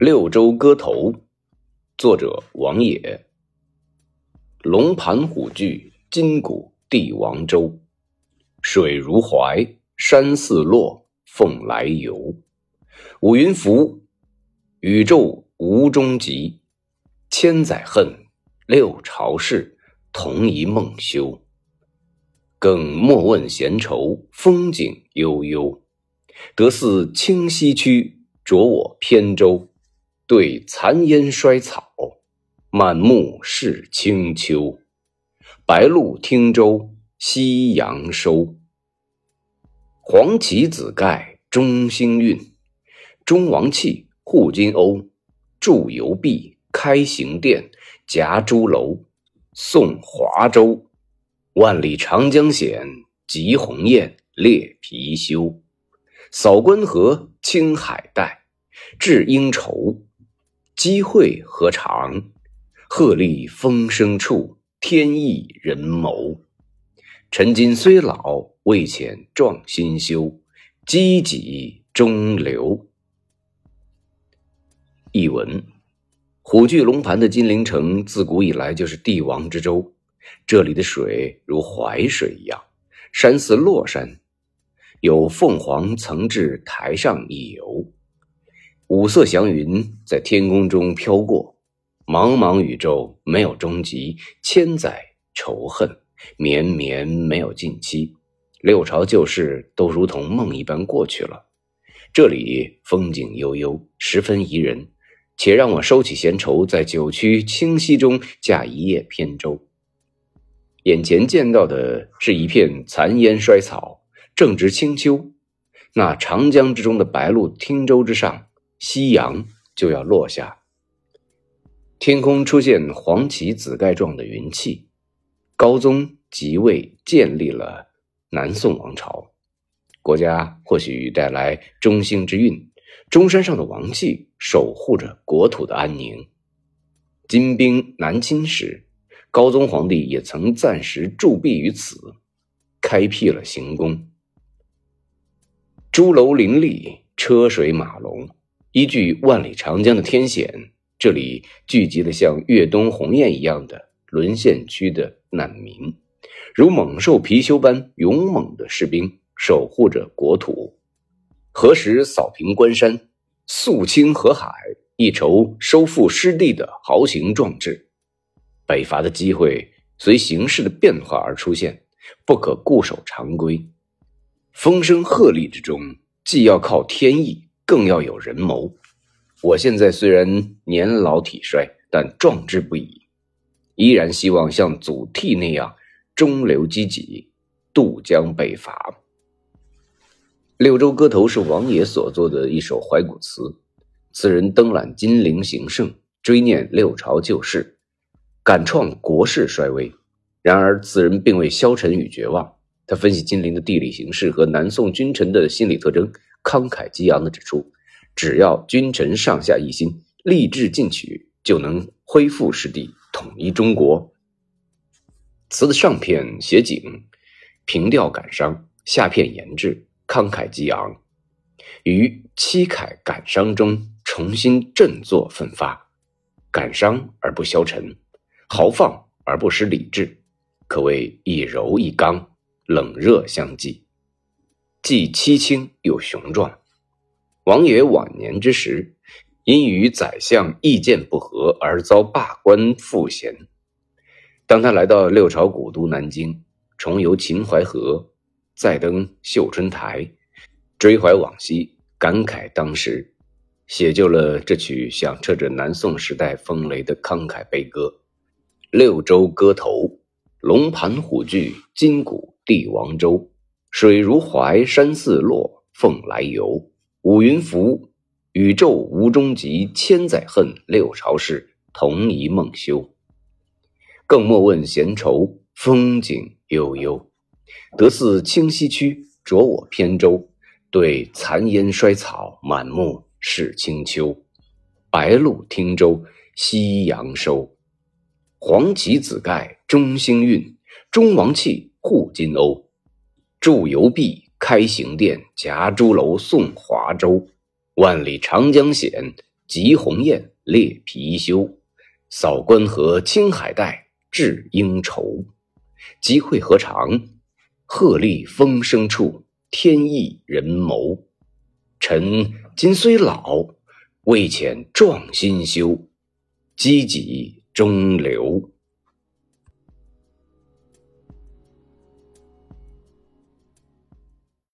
六州歌头，作者王野。龙盘虎踞，金谷帝王州。水如怀，山似洛，凤来游。五云浮，宇宙无终极。千载恨，六朝事，同一梦休。更莫问闲愁，风景悠悠。得似清溪曲，着我扁舟。对残烟衰草，满目是清秋。白露汀洲，夕阳收。黄旗紫盖中兴运，中王气护金瓯。筑游壁，开行殿，夹朱楼，送华州。万里长江险，急鸿雁，猎貔貅。扫关河，清海带，治应愁。机会何长？鹤立风声处，天意人谋。陈今虽老，未遣壮心休。积己中流。译文：虎踞龙盘的金陵城，自古以来就是帝王之州。这里的水如淮水一样，山似洛山，有凤凰曾至台上一游。五色祥云在天空中飘过，茫茫宇宙没有终极，千载仇恨绵绵没有尽期，六朝旧事都如同梦一般过去了。这里风景悠悠，十分宜人，且让我收起闲愁，在九曲清溪中驾一叶扁舟。眼前见到的是一片残烟衰草，正值清秋，那长江之中的白鹭汀洲之上。夕阳就要落下，天空出现黄旗紫盖状的云气。高宗即位，建立了南宋王朝，国家或许带来中兴之运。中山上的王气守护着国土的安宁。金兵南侵时，高宗皇帝也曾暂时驻跸于此，开辟了行宫。朱楼林立，车水马龙。依据万里长江的天险，这里聚集了像越冬鸿雁一样的沦陷区的难民，如猛兽貔貅般勇猛的士兵守护着国土。何时扫平关山，肃清河海，一筹收复失地的豪情壮志。北伐的机会随形势的变化而出现，不可固守常规。风声鹤唳之中，既要靠天意。更要有人谋。我现在虽然年老体衰，但壮志不已，依然希望像祖逖那样中流击楫，渡江北伐。《六州歌头》是王野所作的一首怀古词，词人登览金陵形胜，追念六朝旧事，感创国势衰微。然而，此人并未消沉与绝望，他分析金陵的地理形势和南宋君臣的心理特征。慷慨激昂地指出，只要君臣上下一心，立志进取，就能恢复失地，统一中国。词的上片写景，平调感伤；下片言志，慷慨激昂。于凄慨感伤中重新振作奋发，感伤而不消沉，豪放而不失理智，可谓一柔一刚，冷热相济。既凄清又雄壮。王爷晚年之时，因与宰相意见不合而遭罢官赋闲。当他来到六朝古都南京，重游秦淮河，再登秀春台，追怀往昔，感慨当时，写就了这曲响彻着南宋时代风雷的慷慨悲歌《六州歌头》：龙盘虎踞，金谷帝王州。水如怀，山似洛，凤来游。五云浮，宇宙无终极。千载恨，六朝事，同一梦休。更莫问闲愁，风景悠悠。得似清溪曲，着我扁舟。对残烟衰草，满目是清秋。白露汀洲，夕阳收。黄旗紫盖中兴运，中王气护金瓯。筑游壁，开行殿，夹朱楼，送华州。万里长江险，集鸿雁猎貔貅，扫关河青海带，置应愁。集会何长？鹤唳风声处，天意人谋。臣今虽老，未遣壮心修，积己中流。